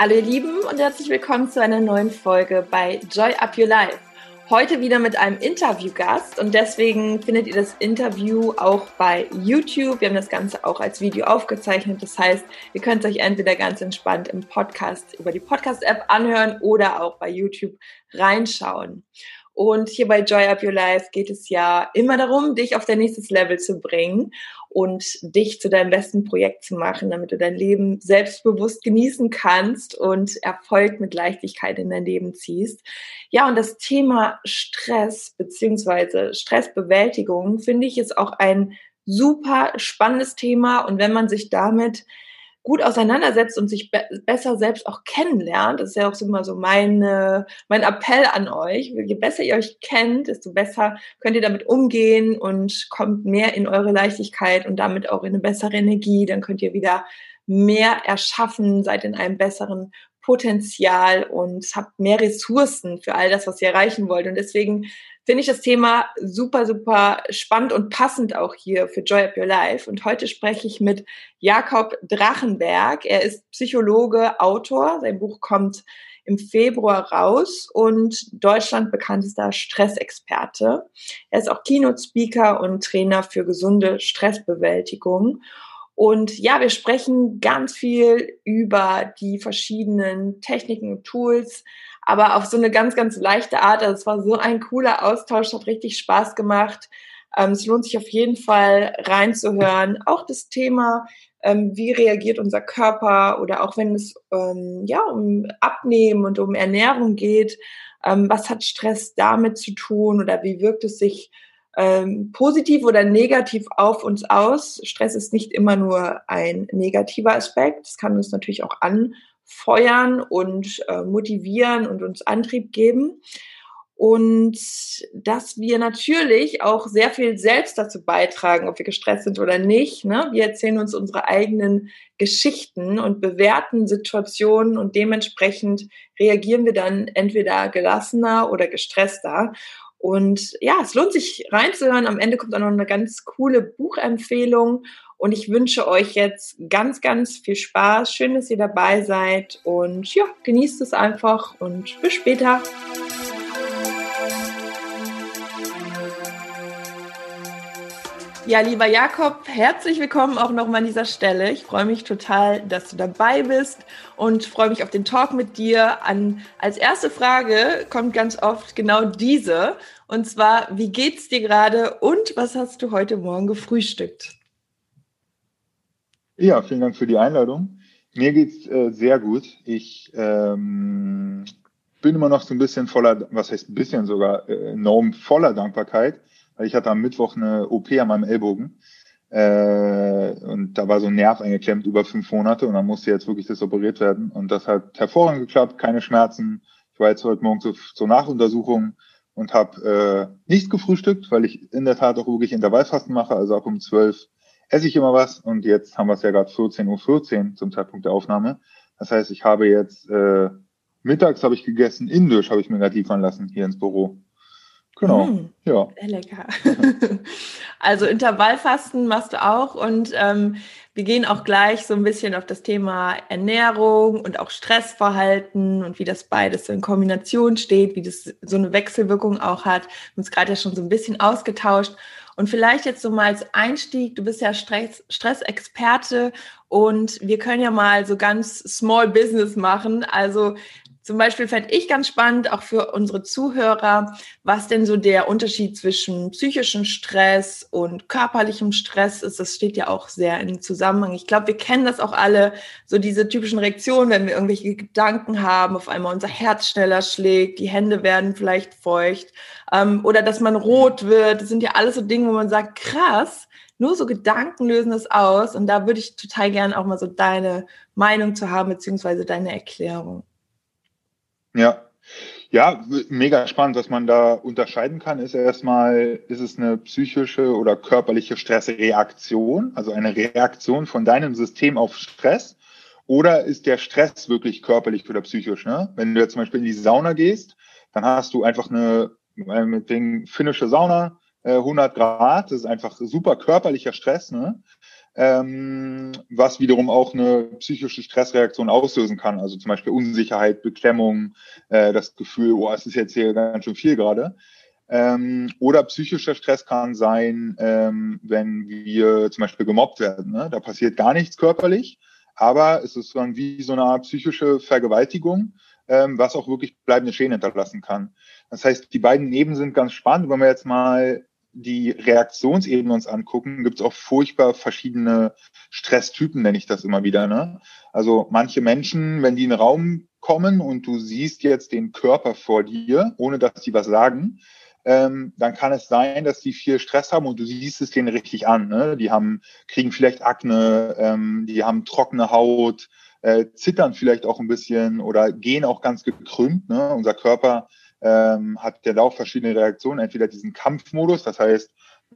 Hallo ihr Lieben und herzlich willkommen zu einer neuen Folge bei Joy Up Your Life. Heute wieder mit einem Interviewgast und deswegen findet ihr das Interview auch bei YouTube. Wir haben das Ganze auch als Video aufgezeichnet. Das heißt, ihr könnt es euch entweder ganz entspannt im Podcast über die Podcast-App anhören oder auch bei YouTube reinschauen. Und hier bei Joy Up Your Life geht es ja immer darum, dich auf dein nächstes Level zu bringen und dich zu deinem besten Projekt zu machen, damit du dein Leben selbstbewusst genießen kannst und Erfolg mit Leichtigkeit in dein Leben ziehst. Ja, und das Thema Stress beziehungsweise Stressbewältigung finde ich ist auch ein super spannendes Thema. Und wenn man sich damit gut auseinandersetzt und sich be besser selbst auch kennenlernt, das ist ja auch immer so meine, mein Appell an euch. Je besser ihr euch kennt, desto besser könnt ihr damit umgehen und kommt mehr in eure Leichtigkeit und damit auch in eine bessere Energie. Dann könnt ihr wieder mehr erschaffen, seid in einem besseren Potenzial und habt mehr Ressourcen für all das, was ihr erreichen wollt. Und deswegen finde ich das Thema super, super spannend und passend auch hier für Joy Up Your Life. Und heute spreche ich mit Jakob Drachenberg. Er ist Psychologe, Autor. Sein Buch kommt im Februar raus und Deutschland bekanntester Stressexperte. Er ist auch Keynote-Speaker und Trainer für gesunde Stressbewältigung. Und ja, wir sprechen ganz viel über die verschiedenen Techniken und Tools, aber auf so eine ganz, ganz leichte Art. Also es war so ein cooler Austausch, hat richtig Spaß gemacht. Ähm, es lohnt sich auf jeden Fall reinzuhören. Auch das Thema, ähm, wie reagiert unser Körper oder auch wenn es ähm, ja um Abnehmen und um Ernährung geht, ähm, was hat Stress damit zu tun oder wie wirkt es sich ähm, positiv oder negativ auf uns aus? Stress ist nicht immer nur ein negativer Aspekt. Es kann uns natürlich auch an feuern und äh, motivieren und uns Antrieb geben. Und dass wir natürlich auch sehr viel selbst dazu beitragen, ob wir gestresst sind oder nicht. Ne? Wir erzählen uns unsere eigenen Geschichten und bewerten Situationen und dementsprechend reagieren wir dann entweder gelassener oder gestresster. Und ja, es lohnt sich reinzuhören. Am Ende kommt auch noch eine ganz coole Buchempfehlung. Und ich wünsche euch jetzt ganz, ganz viel Spaß. Schön, dass ihr dabei seid. Und ja, genießt es einfach und bis später. Ja, lieber Jakob, herzlich willkommen auch nochmal an dieser Stelle. Ich freue mich total, dass du dabei bist und freue mich auf den Talk mit dir. An, als erste Frage kommt ganz oft genau diese. Und zwar, wie geht's dir gerade und was hast du heute Morgen gefrühstückt? Ja, vielen Dank für die Einladung. Mir geht's äh, sehr gut. Ich ähm, bin immer noch so ein bisschen voller, was heißt ein bisschen sogar, äh, enorm voller Dankbarkeit, ich hatte am Mittwoch eine OP an meinem Ellbogen äh, und da war so ein Nerv eingeklemmt über fünf Monate und dann musste jetzt wirklich das operiert werden und das hat hervorragend geklappt, keine Schmerzen. Ich war jetzt heute Morgen zur, zur Nachuntersuchung und habe äh, nichts gefrühstückt, weil ich in der Tat auch wirklich Intervallfasten mache, also ab um zwölf esse ich immer was und jetzt haben wir es ja gerade 14.14 Uhr 14 zum Zeitpunkt der Aufnahme. Das heißt, ich habe jetzt äh, mittags habe ich gegessen, indisch habe ich mir gerade liefern lassen hier ins Büro. Genau, mm, ja. Sehr lecker. also Intervallfasten machst du auch und ähm, wir gehen auch gleich so ein bisschen auf das Thema Ernährung und auch Stressverhalten und wie das beides so in Kombination steht, wie das so eine Wechselwirkung auch hat. Wir haben uns gerade ja schon so ein bisschen ausgetauscht. Und vielleicht jetzt so mal als Einstieg, du bist ja Stress, Stressexperte und wir können ja mal so ganz Small Business machen. Also zum Beispiel fände ich ganz spannend, auch für unsere Zuhörer, was denn so der Unterschied zwischen psychischem Stress und körperlichem Stress ist. Das steht ja auch sehr im Zusammenhang. Ich glaube, wir kennen das auch alle, so diese typischen Reaktionen, wenn wir irgendwelche Gedanken haben, auf einmal unser Herz schneller schlägt, die Hände werden vielleicht feucht ähm, oder dass man rot wird. Das sind ja alles so Dinge, wo man sagt, krass, nur so Gedanken lösen das aus. Und da würde ich total gerne auch mal so deine Meinung zu haben, beziehungsweise deine Erklärung. Ja. Ja, mega spannend. Was man da unterscheiden kann, ist erstmal, ist es eine psychische oder körperliche Stressreaktion, also eine Reaktion von deinem System auf Stress, oder ist der Stress wirklich körperlich oder psychisch? Ne? Wenn du jetzt zum Beispiel in die Sauna gehst, dann hast du einfach eine, äh, mit den finnische Sauna, 100 äh, Grad, das ist einfach super körperlicher Stress. Ne? Ähm, was wiederum auch eine psychische Stressreaktion auslösen kann. Also zum Beispiel Unsicherheit, Beklemmung, äh, das Gefühl, oh, es ist jetzt hier ganz schön viel gerade. Ähm, oder psychischer Stress kann sein, ähm, wenn wir zum Beispiel gemobbt werden. Ne? Da passiert gar nichts körperlich, aber es ist dann wie so eine Art psychische Vergewaltigung, ähm, was auch wirklich bleibende Schäden hinterlassen kann. Das heißt, die beiden Ebenen sind ganz spannend. Wenn wir jetzt mal die Reaktionsebene uns angucken, gibt es auch furchtbar verschiedene Stresstypen, nenne ich das immer wieder. Ne? Also manche Menschen, wenn die in den Raum kommen und du siehst jetzt den Körper vor dir, ohne dass sie was sagen, ähm, dann kann es sein, dass die viel Stress haben und du siehst es denen richtig an. Ne? Die haben, kriegen vielleicht Akne, ähm, die haben trockene Haut, äh, zittern vielleicht auch ein bisschen oder gehen auch ganz gekrümmt. Ne? Unser Körper ähm, hat der Lauf verschiedene Reaktionen. Entweder diesen Kampfmodus, das heißt,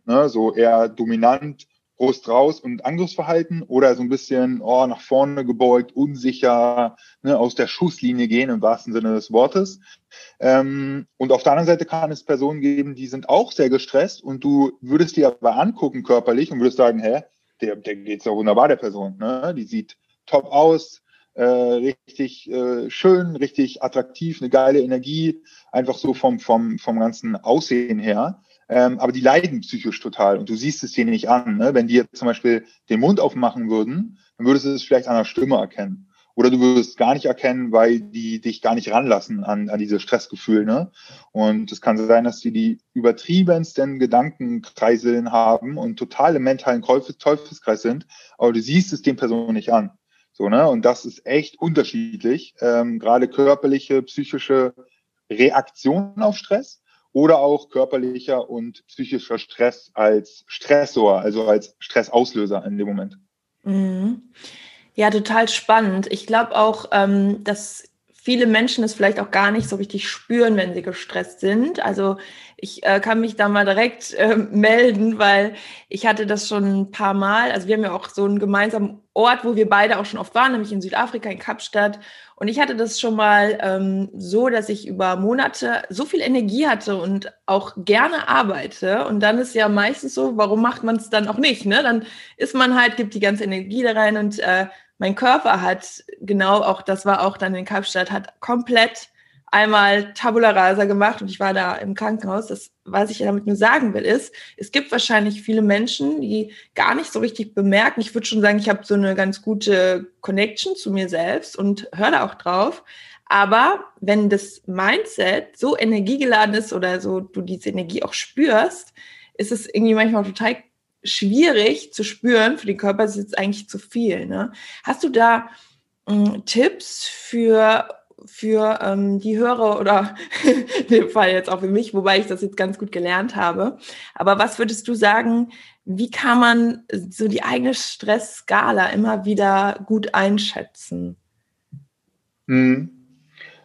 ne, so eher dominant, Brust raus und Angriffsverhalten oder so ein bisschen oh, nach vorne gebeugt, unsicher, ne, aus der Schusslinie gehen im wahrsten Sinne des Wortes. Ähm, und auf der anderen Seite kann es Personen geben, die sind auch sehr gestresst und du würdest dir aber angucken körperlich und würdest sagen, hä, der, der geht's ja wunderbar, der Person. Ne? Die sieht top aus, äh, richtig äh, schön, richtig attraktiv, eine geile Energie, einfach so vom, vom, vom ganzen Aussehen her. Ähm, aber die leiden psychisch total und du siehst es denen nicht an. Ne? Wenn die jetzt zum Beispiel den Mund aufmachen würden, dann würdest du es vielleicht an der Stimme erkennen. Oder du würdest gar nicht erkennen, weil die dich gar nicht ranlassen an, an diese Stressgefühle. Ne? Und es kann sein, dass die die übertriebensten Gedankenkreiseln haben und total im mentalen Teufelskreis sind, aber du siehst es den Personen nicht an. So, ne? Und das ist echt unterschiedlich. Ähm, gerade körperliche, psychische Reaktionen auf Stress oder auch körperlicher und psychischer Stress als Stressor, also als Stressauslöser in dem Moment. Mhm. Ja, total spannend. Ich glaube auch, ähm, dass viele Menschen es vielleicht auch gar nicht so richtig spüren, wenn sie gestresst sind. Also ich äh, kann mich da mal direkt äh, melden, weil ich hatte das schon ein paar Mal. Also wir haben ja auch so einen gemeinsamen Ort, wo wir beide auch schon oft waren, nämlich in Südafrika, in Kapstadt. Und ich hatte das schon mal ähm, so, dass ich über Monate so viel Energie hatte und auch gerne arbeite. Und dann ist ja meistens so, warum macht man es dann auch nicht? Ne? Dann ist man halt, gibt die ganze Energie da rein und äh, mein Körper hat genau auch, das war auch dann in Kapstadt, hat komplett einmal Tabula Rasa gemacht und ich war da im Krankenhaus. Das, was ich damit nur sagen will, ist, es gibt wahrscheinlich viele Menschen, die gar nicht so richtig bemerken. Ich würde schon sagen, ich habe so eine ganz gute Connection zu mir selbst und höre da auch drauf. Aber wenn das Mindset so energiegeladen ist oder so du diese Energie auch spürst, ist es irgendwie manchmal total schwierig zu spüren. Für den Körper ist es eigentlich zu viel. Ne? Hast du da äh, Tipps für für ähm, die Hörer oder in dem Fall jetzt auch für mich, wobei ich das jetzt ganz gut gelernt habe. Aber was würdest du sagen, wie kann man so die eigene Stressskala immer wieder gut einschätzen? Hm.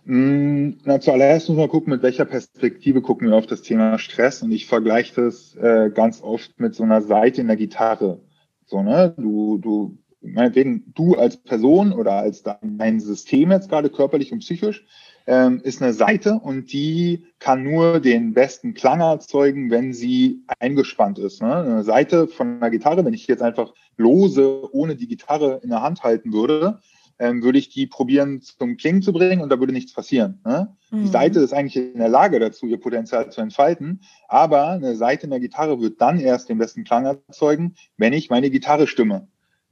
Hm, na, zuallererst muss man gucken, mit welcher Perspektive gucken wir auf das Thema Stress. Und ich vergleiche das äh, ganz oft mit so einer Seite in der Gitarre. So, ne? Du, du meinetwegen du als Person oder als dein System jetzt gerade körperlich und psychisch, ähm, ist eine Seite und die kann nur den besten Klang erzeugen, wenn sie eingespannt ist. Ne? Eine Seite von einer Gitarre, wenn ich jetzt einfach lose, ohne die Gitarre in der Hand halten würde, ähm, würde ich die probieren zum Klingen zu bringen und da würde nichts passieren. Ne? Mhm. Die Seite ist eigentlich in der Lage dazu, ihr Potenzial zu entfalten, aber eine Seite in der Gitarre wird dann erst den besten Klang erzeugen, wenn ich meine Gitarre stimme.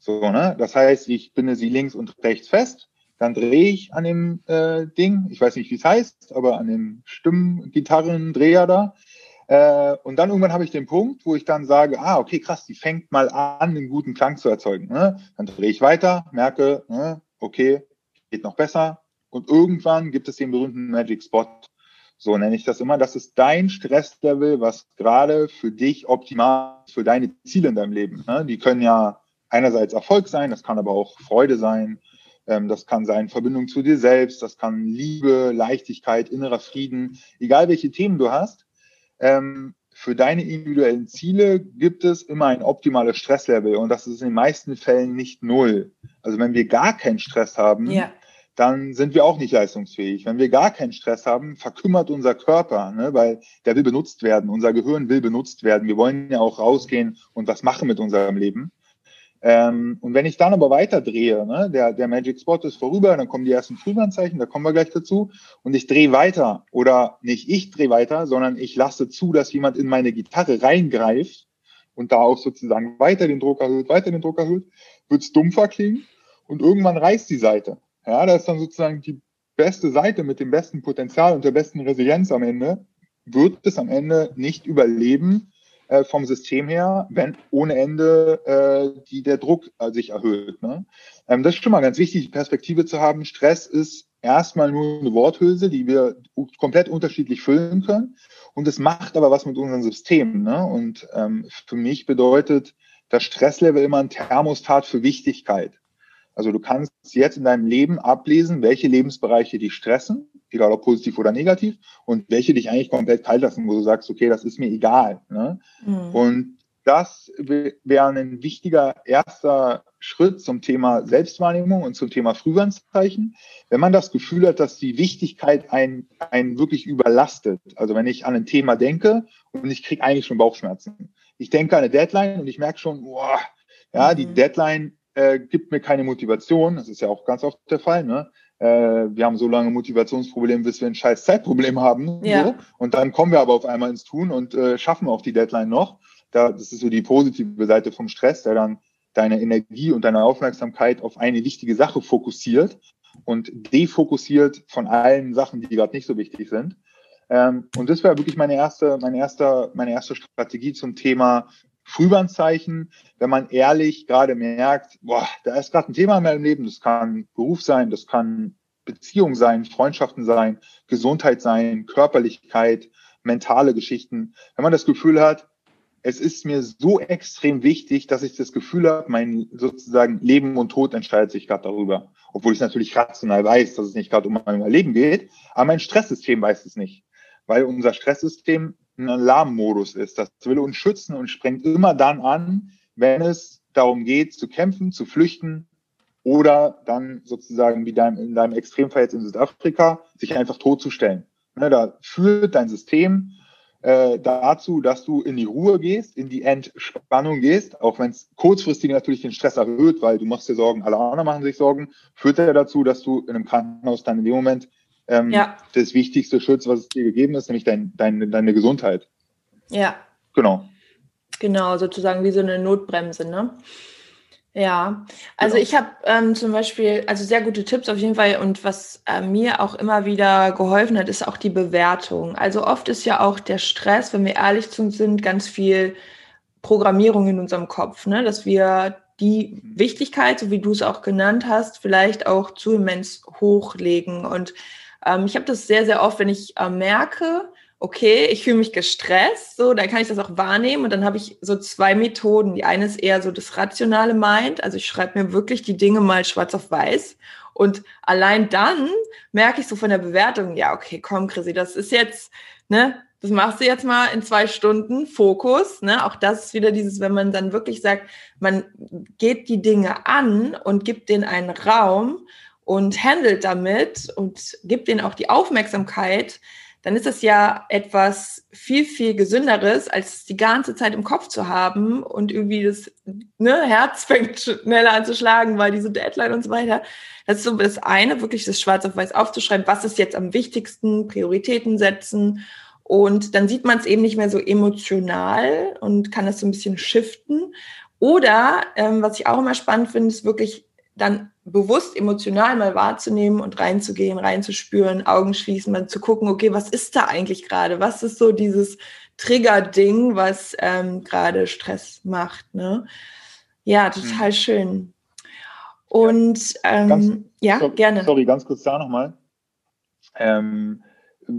So, ne? Das heißt, ich binde sie links und rechts fest, dann drehe ich an dem äh, Ding, ich weiß nicht, wie es heißt, aber an dem Stimmgitarrendreher da. Äh, und dann irgendwann habe ich den Punkt, wo ich dann sage, ah, okay, krass, die fängt mal an, einen guten Klang zu erzeugen. Ne? Dann drehe ich weiter, merke, ne, okay, geht noch besser. Und irgendwann gibt es den berühmten Magic Spot. So nenne ich das immer. Das ist dein Stresslevel, was gerade für dich optimal ist, für deine Ziele in deinem Leben. Ne? Die können ja einerseits Erfolg sein, das kann aber auch Freude sein, ähm, das kann sein Verbindung zu dir selbst, das kann Liebe, Leichtigkeit, innerer Frieden, egal welche Themen du hast. Ähm, für deine individuellen Ziele gibt es immer ein optimales Stresslevel und das ist in den meisten Fällen nicht null. Also wenn wir gar keinen Stress haben, ja. dann sind wir auch nicht leistungsfähig. Wenn wir gar keinen Stress haben, verkümmert unser Körper, ne, weil der will benutzt werden. Unser Gehirn will benutzt werden. Wir wollen ja auch rausgehen und was machen mit unserem Leben. Ähm, und wenn ich dann aber weiter drehe, ne, der, der Magic Spot ist vorüber, dann kommen die ersten Frühwarnzeichen, da kommen wir gleich dazu, und ich drehe weiter, oder nicht ich drehe weiter, sondern ich lasse zu, dass jemand in meine Gitarre reingreift und da auch sozusagen weiter den Druck erhöht, weiter den Druck erhöht, wird's dumpfer klingen und irgendwann reißt die Seite. Ja, da ist dann sozusagen die beste Seite mit dem besten Potenzial und der besten Resilienz am Ende, wird es am Ende nicht überleben, äh, vom System her, wenn ohne Ende äh, die, der Druck äh, sich erhöht. Ne? Ähm, das ist schon mal ganz wichtig, die Perspektive zu haben. Stress ist erstmal nur eine Worthülse, die wir komplett unterschiedlich füllen können. Und es macht aber was mit unserem System. Ne? Und ähm, für mich bedeutet das Stresslevel immer ein Thermostat für Wichtigkeit. Also du kannst jetzt in deinem Leben ablesen, welche Lebensbereiche dich stressen egal ob positiv oder negativ, und welche dich eigentlich komplett kalt lassen, wo du sagst, okay, das ist mir egal. Ne? Mhm. Und das wäre ein wichtiger erster Schritt zum Thema Selbstwahrnehmung und zum Thema Frühwarnzeichen. Wenn man das Gefühl hat, dass die Wichtigkeit einen, einen wirklich überlastet, also wenn ich an ein Thema denke und ich kriege eigentlich schon Bauchschmerzen. Ich denke an eine Deadline und ich merke schon, boah, ja, mhm. die Deadline äh, gibt mir keine Motivation. Das ist ja auch ganz oft der Fall. Ne? Äh, wir haben so lange Motivationsprobleme, bis wir ein scheiß Zeitproblem haben. Ja. So. Und dann kommen wir aber auf einmal ins Tun und äh, schaffen auch die Deadline noch. Da, das ist so die positive Seite vom Stress, der dann deine Energie und deine Aufmerksamkeit auf eine wichtige Sache fokussiert und defokussiert von allen Sachen, die gerade nicht so wichtig sind. Ähm, und das wäre wirklich meine erste, meine erste, meine erste Strategie zum Thema Frühwarnzeichen, wenn man ehrlich gerade merkt, boah, da ist gerade ein Thema in meinem Leben, das kann Beruf sein, das kann Beziehung sein, Freundschaften sein, Gesundheit sein, Körperlichkeit, mentale Geschichten. Wenn man das Gefühl hat, es ist mir so extrem wichtig, dass ich das Gefühl habe, mein sozusagen Leben und Tod entscheidet sich gerade darüber. Obwohl ich natürlich rational weiß, dass es nicht gerade um mein Leben geht, aber mein Stresssystem weiß es nicht. Weil unser Stresssystem ein Alarmmodus ist. Das will uns schützen und sprengt immer dann an, wenn es darum geht, zu kämpfen, zu flüchten oder dann sozusagen wie dein, in deinem Extremfall jetzt in Südafrika, sich einfach totzustellen. Ne, da führt dein System äh, dazu, dass du in die Ruhe gehst, in die Entspannung gehst, auch wenn es kurzfristig natürlich den Stress erhöht, weil du machst dir Sorgen, alle anderen machen sich Sorgen, führt er dazu, dass du in einem Krankenhaus dann in dem Moment ähm, ja. das wichtigste Schutz, was es dir gegeben ist, nämlich dein, dein, deine Gesundheit. Ja. Genau. Genau, sozusagen wie so eine Notbremse, ne? Ja, also genau. ich habe ähm, zum Beispiel, also sehr gute Tipps auf jeden Fall und was äh, mir auch immer wieder geholfen hat, ist auch die Bewertung. Also oft ist ja auch der Stress, wenn wir ehrlich sind, ganz viel Programmierung in unserem Kopf, ne? dass wir die Wichtigkeit, so wie du es auch genannt hast, vielleicht auch zu immens hochlegen und ähm, ich habe das sehr, sehr oft, wenn ich äh, merke, okay, ich fühle mich gestresst, so, dann kann ich das auch wahrnehmen und dann habe ich so zwei Methoden. Die eine ist eher so das rationale Mind, also ich schreibe mir wirklich die Dinge mal schwarz auf weiß und allein dann merke ich so von der Bewertung, ja, okay, komm, Chrissy, das ist jetzt, ne, das machst du jetzt mal in zwei Stunden, Fokus, ne, auch das ist wieder dieses, wenn man dann wirklich sagt, man geht die Dinge an und gibt denen einen Raum und handelt damit und gibt denen auch die Aufmerksamkeit, dann ist es ja etwas viel, viel gesünderes, als die ganze Zeit im Kopf zu haben und irgendwie das ne, Herz fängt schneller an zu schlagen, weil diese Deadline und so weiter. Das ist so das eine, wirklich das schwarz auf weiß aufzuschreiben, was ist jetzt am wichtigsten, Prioritäten setzen. Und dann sieht man es eben nicht mehr so emotional und kann das so ein bisschen shiften. Oder, ähm, was ich auch immer spannend finde, ist wirklich dann bewusst emotional mal wahrzunehmen und reinzugehen, reinzuspüren, Augen schließen, mal zu gucken, okay, was ist da eigentlich gerade? Was ist so dieses Trigger-Ding, was ähm, gerade Stress macht? Ne? Ja, total mhm. schön. Und ja, ähm, ganz, ja so, gerne. Sorry, ganz kurz da nochmal. Ähm,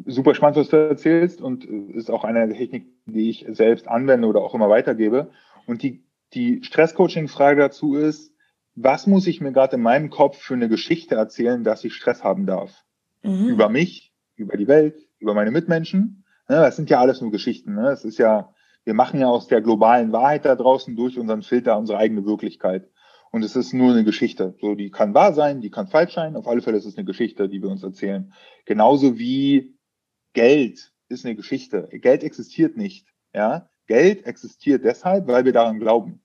super spannend, was du erzählst und ist auch eine Technik, die ich selbst anwende oder auch immer weitergebe. Und die, die Stress-Coaching-Frage dazu ist, was muss ich mir gerade in meinem Kopf für eine Geschichte erzählen, dass ich Stress haben darf? Mhm. Über mich, über die Welt, über meine Mitmenschen. Ne, das sind ja alles nur Geschichten. Ne? Es ist ja, wir machen ja aus der globalen Wahrheit da draußen durch unseren Filter unsere eigene Wirklichkeit. Und es ist nur eine Geschichte. So, die kann wahr sein, die kann falsch sein. Auf alle Fälle ist es eine Geschichte, die wir uns erzählen. Genauso wie Geld ist eine Geschichte. Geld existiert nicht. Ja, Geld existiert deshalb, weil wir daran glauben.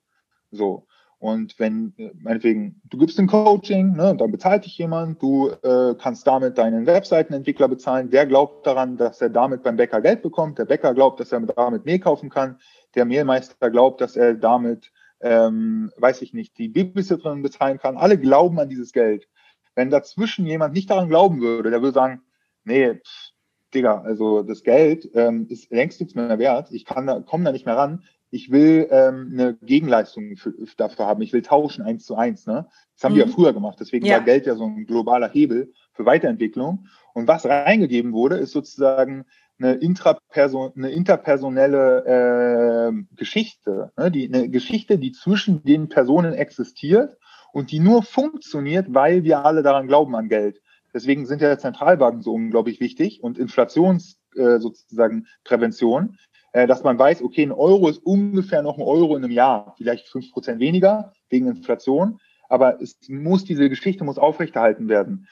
So. Und wenn, äh, meinetwegen, du gibst ein Coaching, ne, dann bezahlt dich jemand, du äh, kannst damit deinen Webseitenentwickler bezahlen. Der glaubt daran, dass er damit beim Bäcker Geld bekommt. Der Bäcker glaubt, dass er damit Mehl kaufen kann. Der Mehlmeister glaubt, dass er damit, ähm, weiß ich nicht, die Babysitterin bezahlen kann. Alle glauben an dieses Geld. Wenn dazwischen jemand nicht daran glauben würde, der würde sagen, nee, pff, Digga, also das Geld ähm, ist längst nichts mehr wert. Ich kann da, komme da nicht mehr ran ich will ähm, eine Gegenleistung für, dafür haben, ich will tauschen eins zu eins. Ne? Das haben mhm. wir ja früher gemacht, deswegen ja. war Geld ja so ein globaler Hebel für Weiterentwicklung. Und was reingegeben wurde, ist sozusagen eine, Intraperson eine interpersonelle äh, Geschichte, ne? die, eine Geschichte, die zwischen den Personen existiert und die nur funktioniert, weil wir alle daran glauben an Geld. Deswegen sind ja Zentralbanken so unglaublich wichtig und Inflations äh, sozusagen Prävention, dass man weiß, okay, ein Euro ist ungefähr noch ein Euro in einem Jahr, vielleicht fünf Prozent weniger wegen Inflation, aber es muss, diese Geschichte muss aufrechterhalten werden.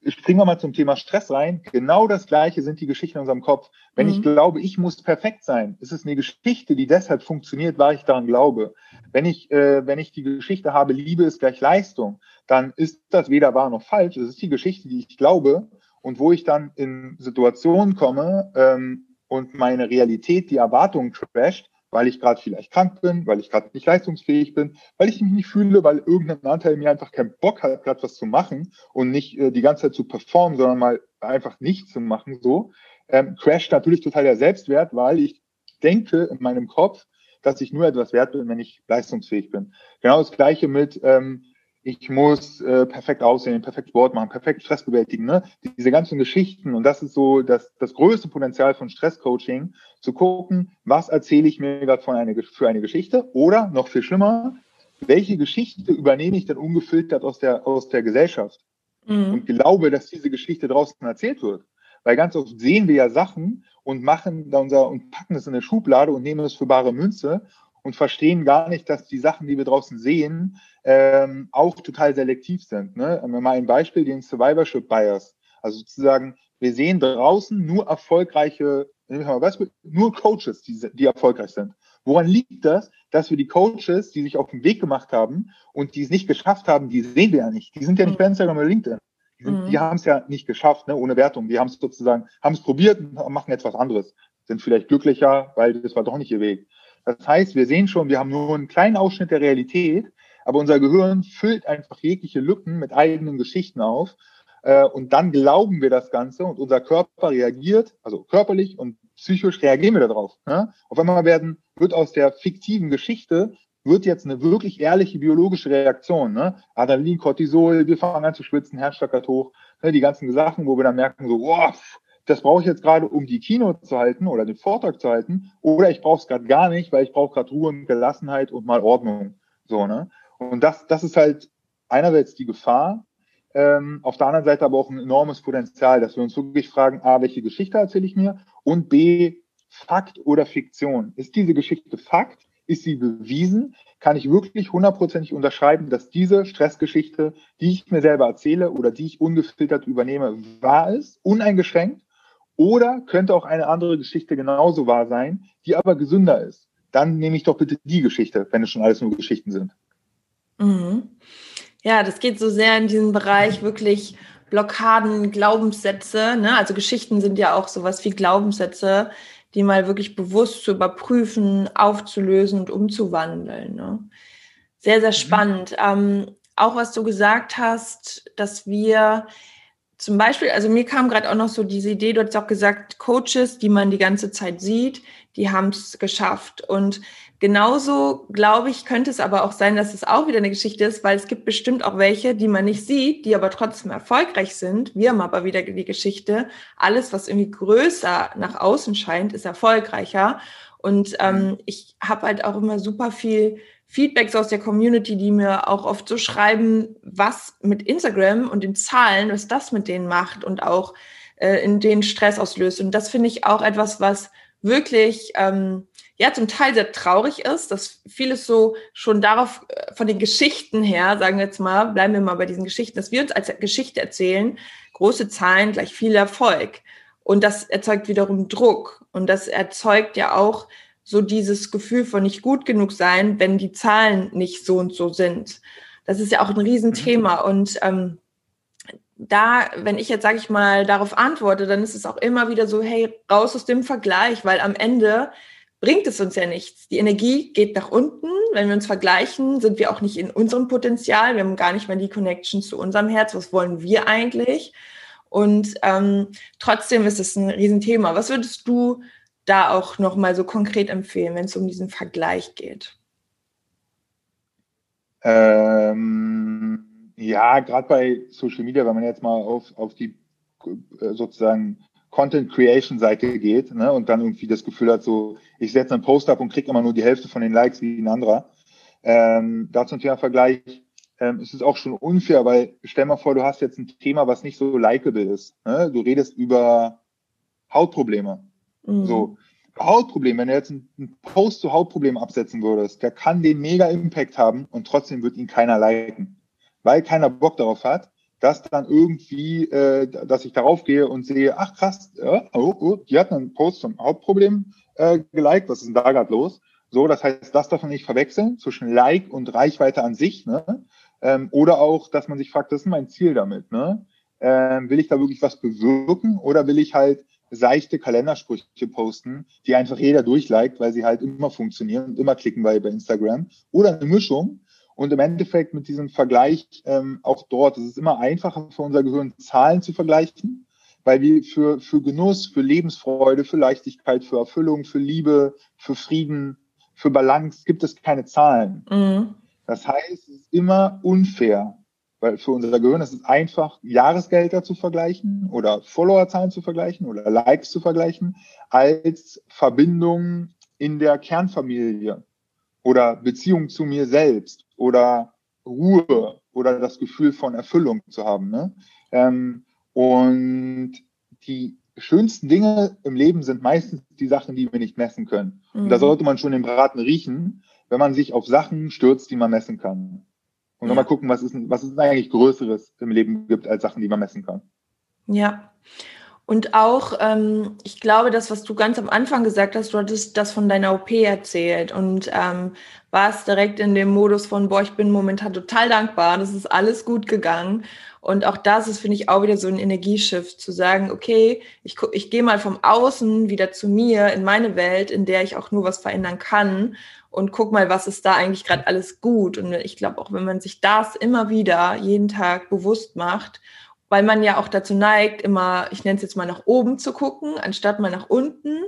Ich springe mal zum Thema Stress rein. Genau das Gleiche sind die Geschichten in unserem Kopf. Wenn mhm. ich glaube, ich muss perfekt sein, ist es eine Geschichte, die deshalb funktioniert, weil ich daran glaube. Wenn ich, äh, wenn ich die Geschichte habe, Liebe ist gleich Leistung, dann ist das weder wahr noch falsch. Es ist die Geschichte, die ich glaube und wo ich dann in Situationen komme, ähm, und meine Realität, die Erwartungen crasht, weil ich gerade vielleicht krank bin, weil ich gerade nicht leistungsfähig bin, weil ich mich nicht fühle, weil irgendein Anteil mir einfach keinen Bock hat, gerade was zu machen und nicht äh, die ganze Zeit zu performen, sondern mal einfach nichts zu machen, so, ähm, crasht natürlich total der Selbstwert, weil ich denke in meinem Kopf, dass ich nur etwas wert bin, wenn ich leistungsfähig bin. Genau das Gleiche mit, ähm, ich muss äh, perfekt aussehen, perfekt Sport machen, perfekt Stress bewältigen. Ne? Diese ganzen Geschichten und das ist so das, das größte Potenzial von Stresscoaching, zu gucken, was erzähle ich mir gerade von eine, für eine Geschichte oder noch viel schlimmer, welche Geschichte übernehme ich denn ungefiltert aus der, aus der Gesellschaft mhm. und glaube, dass diese Geschichte draußen erzählt wird. Weil ganz oft sehen wir ja Sachen und machen da unser und packen es in eine Schublade und nehmen es für bare Münze und verstehen gar nicht, dass die Sachen, die wir draußen sehen, ähm, auch total selektiv sind. Ne? Mal ein Beispiel, den Survivorship Bias. Also sozusagen, wir sehen draußen nur erfolgreiche, nur Coaches, die, die erfolgreich sind. Woran liegt das? Dass wir die Coaches, die sich auf den Weg gemacht haben und die es nicht geschafft haben, die sehen wir ja nicht. Die sind ja nicht bei Instagram oder LinkedIn. Die, mhm. die haben es ja nicht geschafft, ne, ohne Wertung. Die haben es sozusagen, haben es probiert und machen jetzt was anderes. Sind vielleicht glücklicher, weil das war doch nicht ihr Weg. Das heißt, wir sehen schon, wir haben nur einen kleinen Ausschnitt der Realität, aber unser Gehirn füllt einfach jegliche Lücken mit eigenen Geschichten auf. Äh, und dann glauben wir das Ganze und unser Körper reagiert, also körperlich und psychisch reagieren wir darauf. Ne? Auf einmal werden, wird aus der fiktiven Geschichte wird jetzt eine wirklich ehrliche biologische Reaktion. Ne? Adrenalin, Cortisol, wir fangen an zu schwitzen, Herzschlag hoch, ne? die ganzen Sachen, wo wir dann merken, so, wow, das brauche ich jetzt gerade, um die Kino zu halten oder den Vortrag zu halten, oder ich brauche es gerade gar nicht, weil ich brauche gerade Ruhe und Gelassenheit und mal Ordnung. So, ne? Und das, das ist halt einerseits die Gefahr, ähm, auf der anderen Seite aber auch ein enormes Potenzial, dass wir uns wirklich fragen, A, welche Geschichte erzähle ich mir? Und B, Fakt oder Fiktion? Ist diese Geschichte Fakt? Ist sie bewiesen? Kann ich wirklich hundertprozentig unterschreiben, dass diese Stressgeschichte, die ich mir selber erzähle oder die ich ungefiltert übernehme, wahr ist, uneingeschränkt? Oder könnte auch eine andere Geschichte genauso wahr sein, die aber gesünder ist. Dann nehme ich doch bitte die Geschichte, wenn es schon alles nur Geschichten sind. Mhm. Ja, das geht so sehr in diesen Bereich wirklich Blockaden, Glaubenssätze. Ne? Also Geschichten sind ja auch sowas wie Glaubenssätze, die mal wirklich bewusst zu überprüfen, aufzulösen und umzuwandeln. Ne? Sehr, sehr mhm. spannend. Mhm. Ähm, auch was du gesagt hast, dass wir zum Beispiel, also mir kam gerade auch noch so diese Idee, du hast auch gesagt, Coaches, die man die ganze Zeit sieht, die haben es geschafft. Und genauso, glaube ich, könnte es aber auch sein, dass es auch wieder eine Geschichte ist, weil es gibt bestimmt auch welche, die man nicht sieht, die aber trotzdem erfolgreich sind. Wir haben aber wieder die Geschichte, alles, was irgendwie größer nach außen scheint, ist erfolgreicher. Und ähm, mhm. ich habe halt auch immer super viel Feedbacks aus der Community, die mir auch oft so schreiben, was mit Instagram und den Zahlen, was das mit denen macht und auch äh, in den Stress auslöst. Und das finde ich auch etwas, was wirklich ähm, ja zum Teil sehr traurig ist, dass vieles so schon darauf äh, von den Geschichten her, sagen wir jetzt mal, bleiben wir mal bei diesen Geschichten, dass wir uns als Geschichte erzählen, große Zahlen gleich viel Erfolg. Und das erzeugt wiederum Druck. Und das erzeugt ja auch so dieses Gefühl von nicht gut genug sein, wenn die Zahlen nicht so und so sind. Das ist ja auch ein Riesenthema. Mhm. Und ähm, da, wenn ich jetzt, sage ich mal, darauf antworte, dann ist es auch immer wieder so, hey, raus aus dem Vergleich, weil am Ende bringt es uns ja nichts. Die Energie geht nach unten. Wenn wir uns vergleichen, sind wir auch nicht in unserem Potenzial. Wir haben gar nicht mehr die Connection zu unserem Herz. Was wollen wir eigentlich? Und ähm, trotzdem ist es ein Riesenthema. Was würdest du da auch nochmal so konkret empfehlen, wenn es um diesen Vergleich geht? Ähm, ja, gerade bei Social Media, wenn man jetzt mal auf, auf die äh, sozusagen Content Creation Seite geht ne, und dann irgendwie das Gefühl hat, so ich setze einen Post ab und kriege immer nur die Hälfte von den Likes wie ein anderer. Ähm, da zum Thema Vergleich ähm, ist auch schon unfair, weil stell mal vor, du hast jetzt ein Thema, was nicht so likable ist. Ne? Du redest über Hautprobleme. Mhm. So Hautproblem, wenn du jetzt einen Post zu Hautproblemen absetzen würdest, der kann den mega Impact haben und trotzdem wird ihn keiner liken, weil keiner Bock darauf hat, dass dann irgendwie, äh, dass ich darauf gehe und sehe, ach krass, ja, oh, oh, die hat einen Post zum Hautproblem äh, geliked, was ist denn da gerade los? So, das heißt, das darf man nicht verwechseln zwischen Like und Reichweite an sich, ne? Ähm, oder auch, dass man sich fragt, das ist mein Ziel damit, ne? Ähm, will ich da wirklich was bewirken oder will ich halt seichte Kalendersprüche posten, die einfach jeder durchliked, weil sie halt immer funktionieren und immer klicken bei, bei Instagram. Oder eine Mischung. Und im Endeffekt mit diesem Vergleich ähm, auch dort, es ist immer einfacher für unser Gehirn, Zahlen zu vergleichen, weil wir für, für Genuss, für Lebensfreude, für Leichtigkeit, für Erfüllung, für Liebe, für Frieden, für Balance gibt es keine Zahlen. Mhm. Das heißt, es ist immer unfair, weil für unser Gehirn ist es einfach, Jahresgelder zu vergleichen oder Followerzahlen zu vergleichen oder Likes zu vergleichen, als Verbindung in der Kernfamilie oder Beziehung zu mir selbst oder Ruhe oder das Gefühl von Erfüllung zu haben. Ne? Ähm, und die schönsten Dinge im Leben sind meistens die Sachen, die wir nicht messen können. Mhm. Und da mhm. sollte man schon den Braten riechen, wenn man sich auf Sachen stürzt, die man messen kann. Und ja. nochmal gucken, was ist, was ist eigentlich Größeres im Leben gibt als Sachen, die man messen kann. Ja. Und auch, ähm, ich glaube, das, was du ganz am Anfang gesagt hast, du hattest das von deiner OP erzählt und ähm, warst direkt in dem Modus von, boah, ich bin momentan total dankbar, das ist alles gut gegangen. Und auch das ist, finde ich, auch wieder so ein Energieschiff, zu sagen, okay, ich, ich gehe mal vom Außen wieder zu mir in meine Welt, in der ich auch nur was verändern kann und guck mal, was ist da eigentlich gerade alles gut. Und ich glaube, auch wenn man sich das immer wieder jeden Tag bewusst macht, weil man ja auch dazu neigt, immer, ich nenne es jetzt mal nach oben zu gucken, anstatt mal nach unten.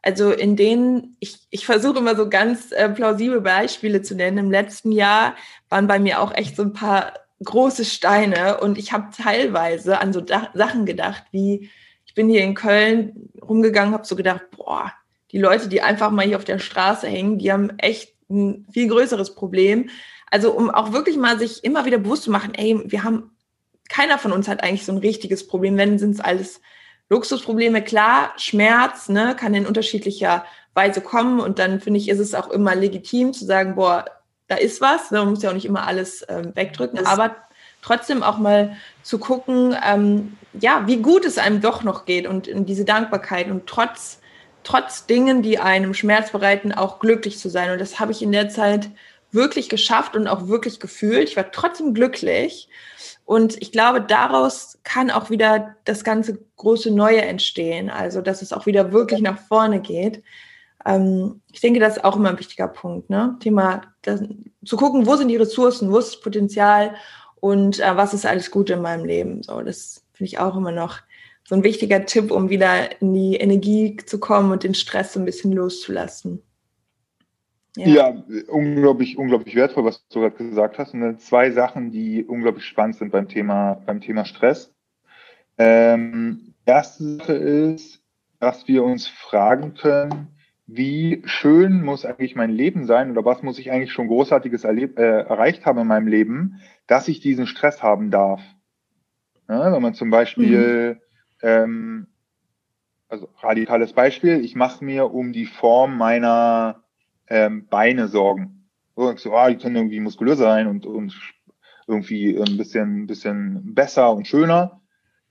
Also in denen, ich, ich versuche immer so ganz äh, plausible Beispiele zu nennen. Im letzten Jahr waren bei mir auch echt so ein paar große Steine und ich habe teilweise an so da Sachen gedacht, wie ich bin hier in Köln rumgegangen, habe so gedacht, boah, die Leute, die einfach mal hier auf der Straße hängen, die haben echt ein viel größeres Problem. Also um auch wirklich mal sich immer wieder bewusst zu machen, ey, wir haben, keiner von uns hat eigentlich so ein richtiges Problem. Wenn sind es alles Luxusprobleme, klar, Schmerz, ne, kann in unterschiedlicher Weise kommen. Und dann finde ich, ist es auch immer legitim zu sagen, boah, da ist was. Ne, man muss ja auch nicht immer alles ähm, wegdrücken, das aber trotzdem auch mal zu gucken, ähm, ja, wie gut es einem doch noch geht und in diese Dankbarkeit und trotz trotz Dingen, die einem Schmerz bereiten, auch glücklich zu sein. Und das habe ich in der Zeit wirklich geschafft und auch wirklich gefühlt. Ich war trotzdem glücklich. Und ich glaube, daraus kann auch wieder das ganze große Neue entstehen. Also, dass es auch wieder wirklich nach vorne geht. Ähm, ich denke, das ist auch immer ein wichtiger Punkt. Ne? Thema, das, zu gucken, wo sind die Ressourcen, wo ist das Potenzial und äh, was ist alles Gute in meinem Leben. So, das finde ich auch immer noch so ein wichtiger Tipp, um wieder in die Energie zu kommen und den Stress so ein bisschen loszulassen. Ja, ja unglaublich, unglaublich wertvoll, was du gerade gesagt hast. Und zwei Sachen, die unglaublich spannend sind beim Thema, beim Thema Stress. Ähm, erste Sache ist, dass wir uns fragen können, wie schön muss eigentlich mein Leben sein oder was muss ich eigentlich schon Großartiges erleb, äh, erreicht haben in meinem Leben, dass ich diesen Stress haben darf. Ja, wenn man zum Beispiel mhm ähm, also radikales Beispiel, ich mache mir um die Form meiner ähm, Beine Sorgen. So, so ah, die können irgendwie muskulös sein und, und irgendwie ein bisschen, bisschen besser und schöner.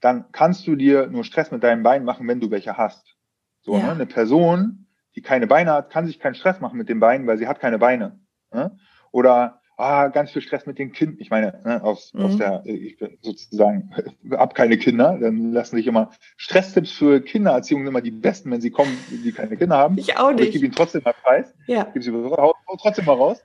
Dann kannst du dir nur Stress mit deinen Beinen machen, wenn du welche hast. So, ja. ne? Eine Person, die keine Beine hat, kann sich keinen Stress machen mit den Beinen, weil sie hat keine Beine. Ne? Oder ah, ganz viel Stress mit den Kindern. Ich meine, ne, aus, mhm. aus der, ich bin sozusagen, hab keine Kinder, dann lassen sich immer Stresstipps für Kindererziehung immer die besten, wenn sie kommen, die keine Kinder haben. Ich auch nicht. Aber ich gebe ihnen trotzdem mal Preis. Ja. Gebe sie trotzdem mal raus.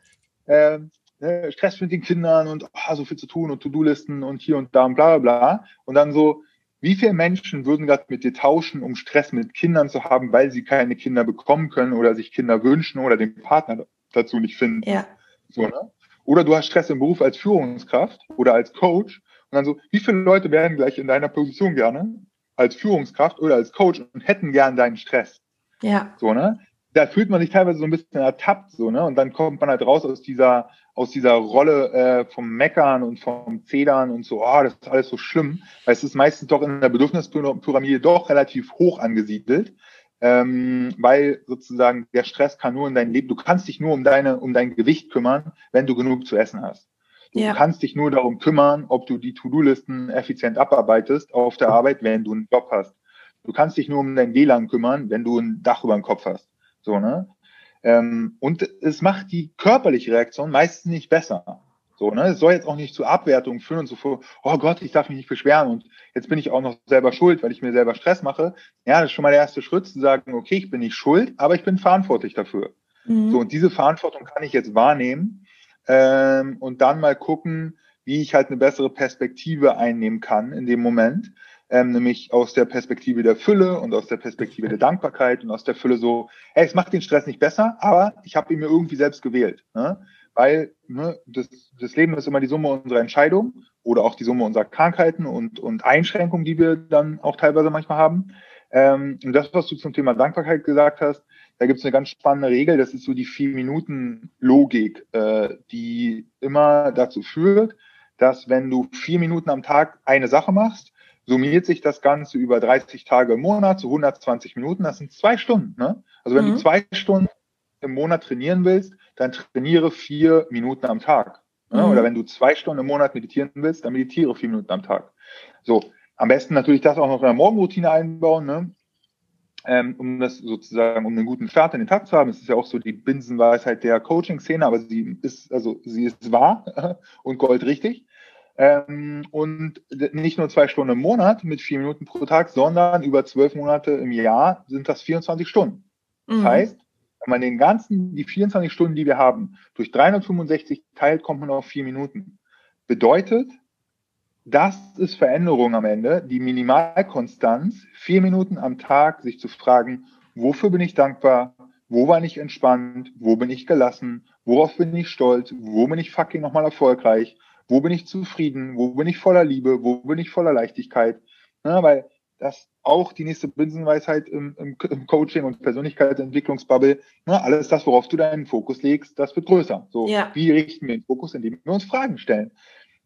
Ähm, ne, Stress mit den Kindern und oh, so viel zu tun und To-Do-Listen und hier und da und bla bla bla. Und dann so, wie viele Menschen würden gerade mit dir tauschen, um Stress mit Kindern zu haben, weil sie keine Kinder bekommen können oder sich Kinder wünschen oder den Partner dazu nicht finden? Ja. So, ne? Oder du hast Stress im Beruf als Führungskraft oder als Coach und dann so, wie viele Leute wären gleich in deiner Position gerne als Führungskraft oder als Coach und hätten gern deinen Stress? Ja. So, ne? Da fühlt man sich teilweise so ein bisschen ertappt, so, ne? Und dann kommt man halt raus aus dieser, aus dieser Rolle äh, vom Meckern und vom Zedern und so, oh, das ist alles so schlimm. Weil es ist meistens doch in der Bedürfnispyramide doch relativ hoch angesiedelt ähm, weil sozusagen der Stress kann nur in dein Leben, du kannst dich nur um deine, um dein Gewicht kümmern, wenn du genug zu essen hast. Du ja. kannst dich nur darum kümmern, ob du die To-Do-Listen effizient abarbeitest auf der Arbeit, wenn du einen Job hast. Du kannst dich nur um dein WLAN kümmern, wenn du ein Dach über dem Kopf hast. So, ne? Ähm, und es macht die körperliche Reaktion meistens nicht besser. So, ne? Es soll jetzt auch nicht zu Abwertungen führen und so vor, oh Gott, ich darf mich nicht beschweren und jetzt bin ich auch noch selber schuld, weil ich mir selber Stress mache. Ja, das ist schon mal der erste Schritt zu sagen, okay, ich bin nicht schuld, aber ich bin verantwortlich dafür. Mhm. So, und diese Verantwortung kann ich jetzt wahrnehmen ähm, und dann mal gucken, wie ich halt eine bessere Perspektive einnehmen kann in dem Moment. Ähm, nämlich aus der Perspektive der Fülle und aus der Perspektive der Dankbarkeit und aus der Fülle so, hey, es macht den Stress nicht besser, aber ich habe ihn mir irgendwie selbst gewählt. Ne? Weil ne, das, das Leben ist immer die Summe unserer Entscheidungen oder auch die Summe unserer Krankheiten und, und Einschränkungen, die wir dann auch teilweise manchmal haben. Ähm, und das, was du zum Thema Dankbarkeit gesagt hast, da gibt es eine ganz spannende Regel, das ist so die Vier-Minuten-Logik, äh, die immer dazu führt, dass wenn du vier Minuten am Tag eine Sache machst, summiert sich das Ganze über 30 Tage im Monat zu 120 Minuten, das sind zwei Stunden. Ne? Also wenn mhm. du zwei Stunden im Monat trainieren willst, dann trainiere vier Minuten am Tag. Mhm. Oder wenn du zwei Stunden im Monat meditieren willst, dann meditiere vier Minuten am Tag. So, am besten natürlich das auch noch in der Morgenroutine einbauen, ne? Ähm, um das sozusagen, um einen guten Start in den Tag zu haben. Es ist ja auch so die Binsenweisheit der Coaching-Szene, aber sie ist, also sie ist wahr und goldrichtig. Ähm, und nicht nur zwei Stunden im Monat mit vier Minuten pro Tag, sondern über zwölf Monate im Jahr sind das 24 Stunden. Das mhm. heißt, wenn man den ganzen, die 24 Stunden, die wir haben, durch 365 teilt, kommt man auf vier Minuten. Bedeutet, das ist Veränderung am Ende, die Minimalkonstanz, vier Minuten am Tag, sich zu fragen, wofür bin ich dankbar, wo war ich entspannt, wo bin ich gelassen, worauf bin ich stolz, wo bin ich fucking nochmal erfolgreich, wo bin ich zufrieden, wo bin ich voller Liebe, wo bin ich voller Leichtigkeit. Ja, weil das auch die nächste Binsenweisheit im, im, im Coaching und Persönlichkeitsentwicklungsbubble. Ne, alles das, worauf du deinen Fokus legst, das wird größer. So, ja. wie richten wir den Fokus, indem wir uns Fragen stellen?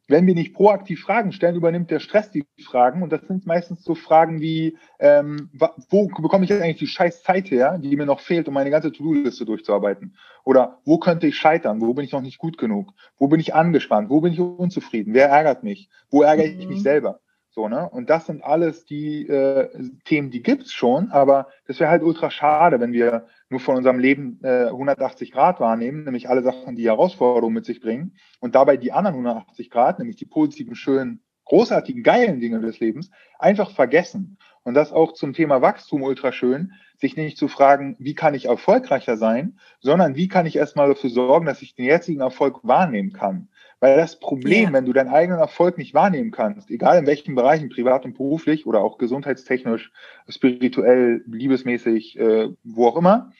Wenn wir nicht proaktiv Fragen stellen, übernimmt der Stress die Fragen. Und das sind meistens so Fragen wie, ähm, wo bekomme ich eigentlich die scheiß Zeit her, die mir noch fehlt, um meine ganze To-Do-Liste durchzuarbeiten? Oder wo könnte ich scheitern? Wo bin ich noch nicht gut genug? Wo bin ich angespannt? Wo bin ich unzufrieden? Wer ärgert mich? Wo ärgere ich mich mhm. selber? So, ne? Und das sind alles die äh, Themen, die gibt's schon, aber das wäre halt ultra schade, wenn wir nur von unserem Leben äh, 180 Grad wahrnehmen, nämlich alle Sachen, die Herausforderungen mit sich bringen, und dabei die anderen 180 Grad, nämlich die positiven, schönen, großartigen, geilen Dinge des Lebens, einfach vergessen. Und das auch zum Thema Wachstum ultra schön, sich nicht zu fragen, wie kann ich erfolgreicher sein, sondern wie kann ich erstmal dafür sorgen, dass ich den jetzigen Erfolg wahrnehmen kann. Weil das Problem, ja. wenn du deinen eigenen Erfolg nicht wahrnehmen kannst, egal in welchen Bereichen, privat und beruflich oder auch gesundheitstechnisch, spirituell, liebesmäßig, äh, wo auch immer,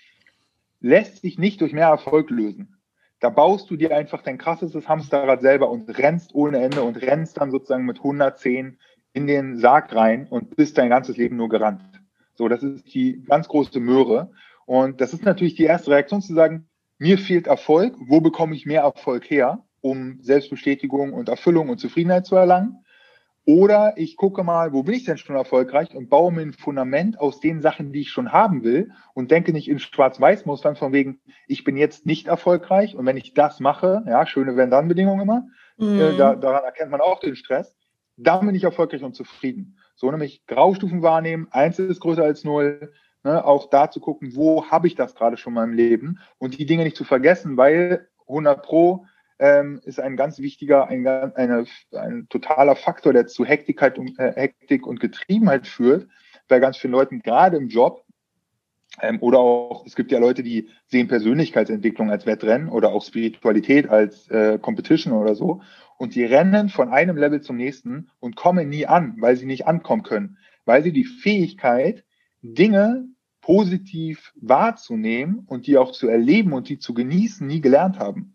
lässt sich nicht durch mehr Erfolg lösen. Da baust du dir einfach dein krassestes Hamsterrad selber und rennst ohne Ende und rennst dann sozusagen mit 110 in den Sarg rein und bist dein ganzes Leben nur gerannt. So, das ist die ganz große Möhre. Und das ist natürlich die erste Reaktion zu sagen, mir fehlt Erfolg, wo bekomme ich mehr Erfolg her? Um Selbstbestätigung und Erfüllung und Zufriedenheit zu erlangen. Oder ich gucke mal, wo bin ich denn schon erfolgreich und baue mir ein Fundament aus den Sachen, die ich schon haben will und denke nicht in Schwarz-Weiß-Mustern von wegen, ich bin jetzt nicht erfolgreich und wenn ich das mache, ja, schöne Wenn-Dann-Bedingungen immer, mhm. äh, da, daran erkennt man auch den Stress, dann bin ich erfolgreich und zufrieden. So nämlich Graustufen wahrnehmen, eins ist größer als null, ne, auch da zu gucken, wo habe ich das gerade schon in meinem Leben und die Dinge nicht zu vergessen, weil 100 Pro ähm, ist ein ganz wichtiger, ein, eine, ein totaler Faktor, der zu Hektigkeit und, äh, Hektik und Getriebenheit führt, bei ganz vielen Leuten, gerade im Job. Ähm, oder auch, es gibt ja Leute, die sehen Persönlichkeitsentwicklung als Wettrennen oder auch Spiritualität als äh, Competition oder so. Und die rennen von einem Level zum nächsten und kommen nie an, weil sie nicht ankommen können, weil sie die Fähigkeit, Dinge positiv wahrzunehmen und die auch zu erleben und die zu genießen, nie gelernt haben.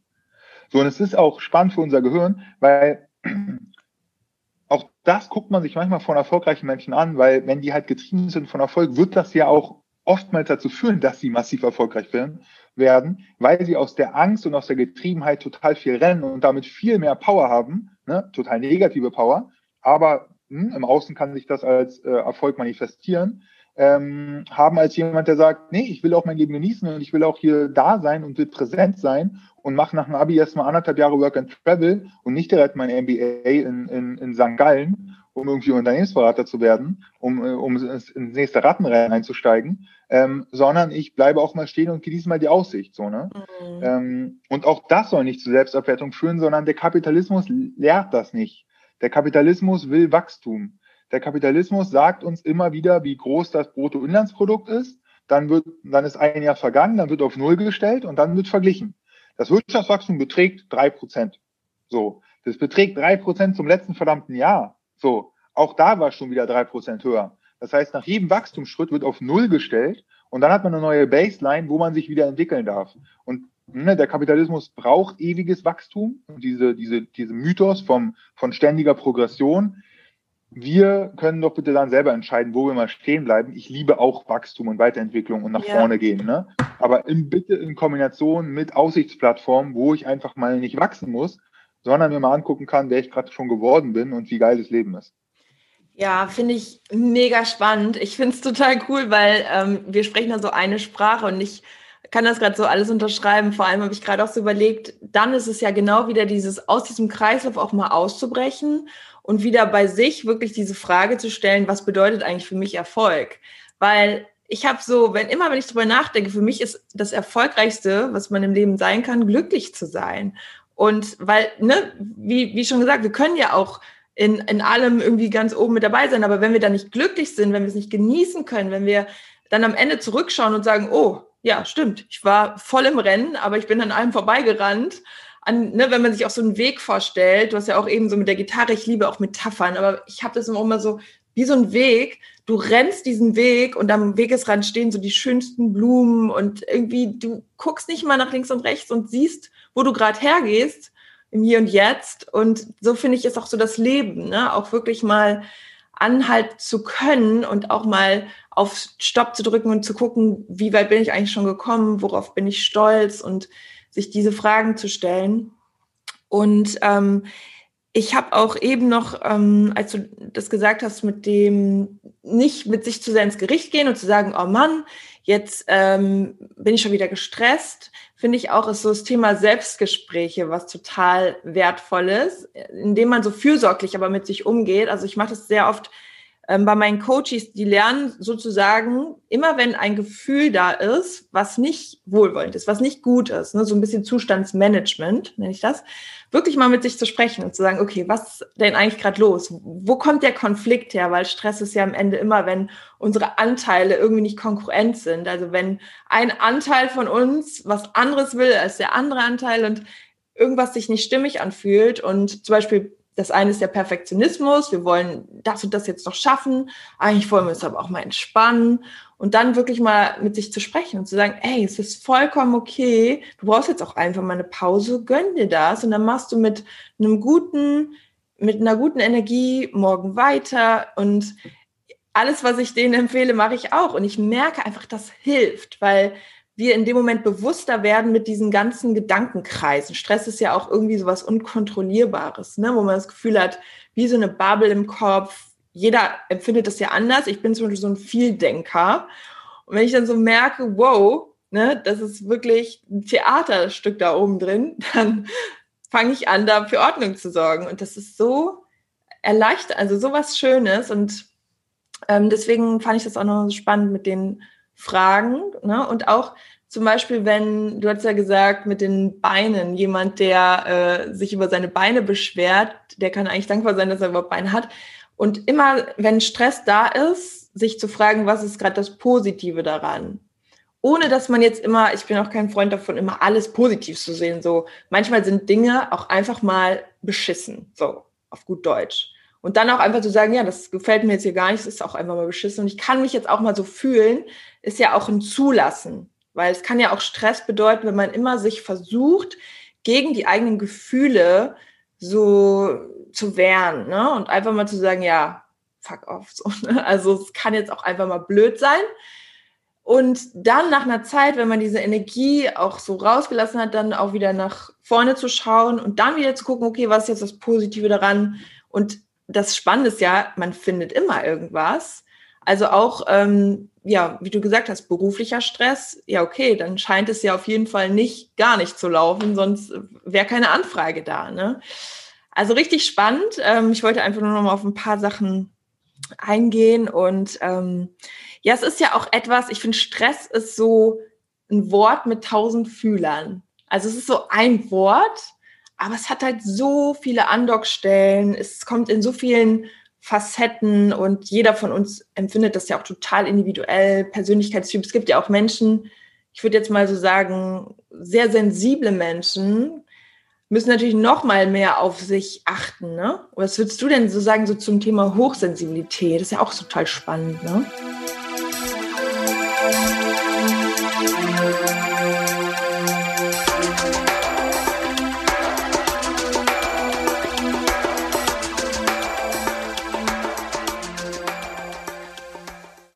So, und es ist auch spannend für unser Gehirn, weil auch das guckt man sich manchmal von erfolgreichen Menschen an, weil wenn die halt getrieben sind von Erfolg, wird das ja auch oftmals dazu führen, dass sie massiv erfolgreich werden, weil sie aus der Angst und aus der Getriebenheit total viel rennen und damit viel mehr Power haben, ne? total negative Power, aber hm, im Außen kann sich das als äh, Erfolg manifestieren, ähm, haben als jemand, der sagt, nee, ich will auch mein Leben genießen und ich will auch hier da sein und will präsent sein und mache nach dem Abi erstmal anderthalb Jahre Work and Travel und nicht direkt mein MBA in, in, in St. Gallen, um irgendwie Unternehmensberater zu werden, um, äh, um ins, ins nächste Rattenrennen einzusteigen, ähm, sondern ich bleibe auch mal stehen und genieße mal die Aussicht. So, ne? Mhm. Ähm, und auch das soll nicht zu Selbstabwertung führen, sondern der Kapitalismus lehrt das nicht. Der Kapitalismus will Wachstum. Der Kapitalismus sagt uns immer wieder, wie groß das Bruttoinlandsprodukt ist. Dann wird, dann ist ein Jahr vergangen, dann wird auf Null gestellt und dann wird verglichen. Das Wirtschaftswachstum beträgt drei Prozent. So. Das beträgt drei Prozent zum letzten verdammten Jahr. So. Auch da war es schon wieder drei Prozent höher. Das heißt, nach jedem Wachstumsschritt wird auf Null gestellt und dann hat man eine neue Baseline, wo man sich wieder entwickeln darf. Und ne, der Kapitalismus braucht ewiges Wachstum und diese, diese, diese Mythos vom, von ständiger Progression, wir können doch bitte dann selber entscheiden, wo wir mal stehen bleiben. Ich liebe auch Wachstum und Weiterentwicklung und nach ja. vorne gehen. Ne? Aber in, bitte in Kombination mit Aussichtsplattformen, wo ich einfach mal nicht wachsen muss, sondern mir mal angucken kann, wer ich gerade schon geworden bin und wie geil das Leben ist. Ja, finde ich mega spannend. Ich finde es total cool, weil ähm, wir sprechen da so eine Sprache und ich kann das gerade so alles unterschreiben. Vor allem habe ich gerade auch so überlegt, dann ist es ja genau wieder dieses aus diesem Kreislauf auch mal auszubrechen und wieder bei sich wirklich diese Frage zu stellen, was bedeutet eigentlich für mich Erfolg? Weil ich habe so, wenn immer, wenn ich drüber nachdenke, für mich ist das Erfolgreichste, was man im Leben sein kann, glücklich zu sein. Und weil, ne, wie, wie schon gesagt, wir können ja auch in, in allem irgendwie ganz oben mit dabei sein, aber wenn wir da nicht glücklich sind, wenn wir es nicht genießen können, wenn wir dann am Ende zurückschauen und sagen, oh, ja, stimmt, ich war voll im Rennen, aber ich bin an allem vorbeigerannt an, ne, wenn man sich auch so einen Weg vorstellt, du hast ja auch eben so mit der Gitarre, ich liebe auch Metaphern, aber ich habe das immer so wie so ein Weg, du rennst diesen Weg und am Wegesrand stehen so die schönsten Blumen und irgendwie du guckst nicht mal nach links und rechts und siehst, wo du gerade hergehst im Hier und Jetzt und so finde ich ist auch so das Leben, ne? auch wirklich mal anhalten zu können und auch mal auf Stopp zu drücken und zu gucken, wie weit bin ich eigentlich schon gekommen, worauf bin ich stolz und sich diese Fragen zu stellen. Und ähm, ich habe auch eben noch, ähm, als du das gesagt hast, mit dem nicht mit sich zu sehr ins Gericht gehen und zu sagen, oh Mann, jetzt ähm, bin ich schon wieder gestresst, finde ich auch ist so das Thema Selbstgespräche was total wertvolles, indem man so fürsorglich aber mit sich umgeht. Also ich mache das sehr oft bei meinen Coaches, die lernen sozusagen, immer wenn ein Gefühl da ist, was nicht wohlwollend ist, was nicht gut ist, ne, so ein bisschen Zustandsmanagement, nenne ich das, wirklich mal mit sich zu sprechen und zu sagen, okay, was ist denn eigentlich gerade los? Wo kommt der Konflikt her? Weil Stress ist ja am Ende immer, wenn unsere Anteile irgendwie nicht konkurrent sind. Also wenn ein Anteil von uns was anderes will als der andere Anteil und irgendwas sich nicht stimmig anfühlt und zum Beispiel das eine ist der Perfektionismus, wir wollen das und das jetzt noch schaffen, eigentlich wollen wir uns aber auch mal entspannen. Und dann wirklich mal mit sich zu sprechen und zu sagen, hey, es ist vollkommen okay, du brauchst jetzt auch einfach mal eine Pause, gönn dir das. Und dann machst du mit einem guten, mit einer guten Energie morgen weiter. Und alles, was ich denen empfehle, mache ich auch. Und ich merke einfach, das hilft, weil wir in dem Moment bewusster werden mit diesen ganzen Gedankenkreisen. Stress ist ja auch irgendwie sowas Unkontrollierbares, ne? wo man das Gefühl hat, wie so eine Bubble im Kopf. Jeder empfindet das ja anders. Ich bin zum Beispiel so ein Vieldenker. Und wenn ich dann so merke, wow, ne, das ist wirklich ein Theaterstück da oben drin, dann fange ich an, da für Ordnung zu sorgen. Und das ist so erleichtert, also sowas Schönes. Und ähm, deswegen fand ich das auch noch so spannend mit den fragen. Ne? Und auch zum Beispiel, wenn, du hast ja gesagt, mit den Beinen, jemand, der äh, sich über seine Beine beschwert, der kann eigentlich dankbar sein, dass er überhaupt Beine hat. Und immer, wenn Stress da ist, sich zu fragen, was ist gerade das Positive daran? Ohne dass man jetzt immer, ich bin auch kein Freund davon, immer alles positiv zu sehen. So, manchmal sind Dinge auch einfach mal beschissen. So, auf gut Deutsch. Und dann auch einfach zu sagen, ja, das gefällt mir jetzt hier gar nicht, es ist auch einfach mal beschissen. Und ich kann mich jetzt auch mal so fühlen, ist ja auch ein Zulassen. Weil es kann ja auch Stress bedeuten, wenn man immer sich versucht, gegen die eigenen Gefühle so zu wehren. Ne? Und einfach mal zu sagen, ja, fuck off. So, ne? Also es kann jetzt auch einfach mal blöd sein. Und dann nach einer Zeit, wenn man diese Energie auch so rausgelassen hat, dann auch wieder nach vorne zu schauen und dann wieder zu gucken, okay, was ist jetzt das Positive daran? Und das Spannende ist ja, man findet immer irgendwas. Also auch, ähm, ja, wie du gesagt hast, beruflicher Stress, ja, okay, dann scheint es ja auf jeden Fall nicht gar nicht zu laufen, sonst wäre keine Anfrage da. Ne? Also richtig spannend. Ähm, ich wollte einfach nur noch mal auf ein paar Sachen eingehen und ähm, ja, es ist ja auch etwas, ich finde, Stress ist so ein Wort mit tausend Fühlern. Also es ist so ein Wort, aber es hat halt so viele Andockstellen, es kommt in so vielen Facetten und jeder von uns empfindet das ja auch total individuell, Persönlichkeitstyp. Es gibt ja auch Menschen, ich würde jetzt mal so sagen, sehr sensible Menschen müssen natürlich noch mal mehr auf sich achten. Ne? Was würdest du denn so sagen so zum Thema Hochsensibilität? Das ist ja auch total spannend. Ne?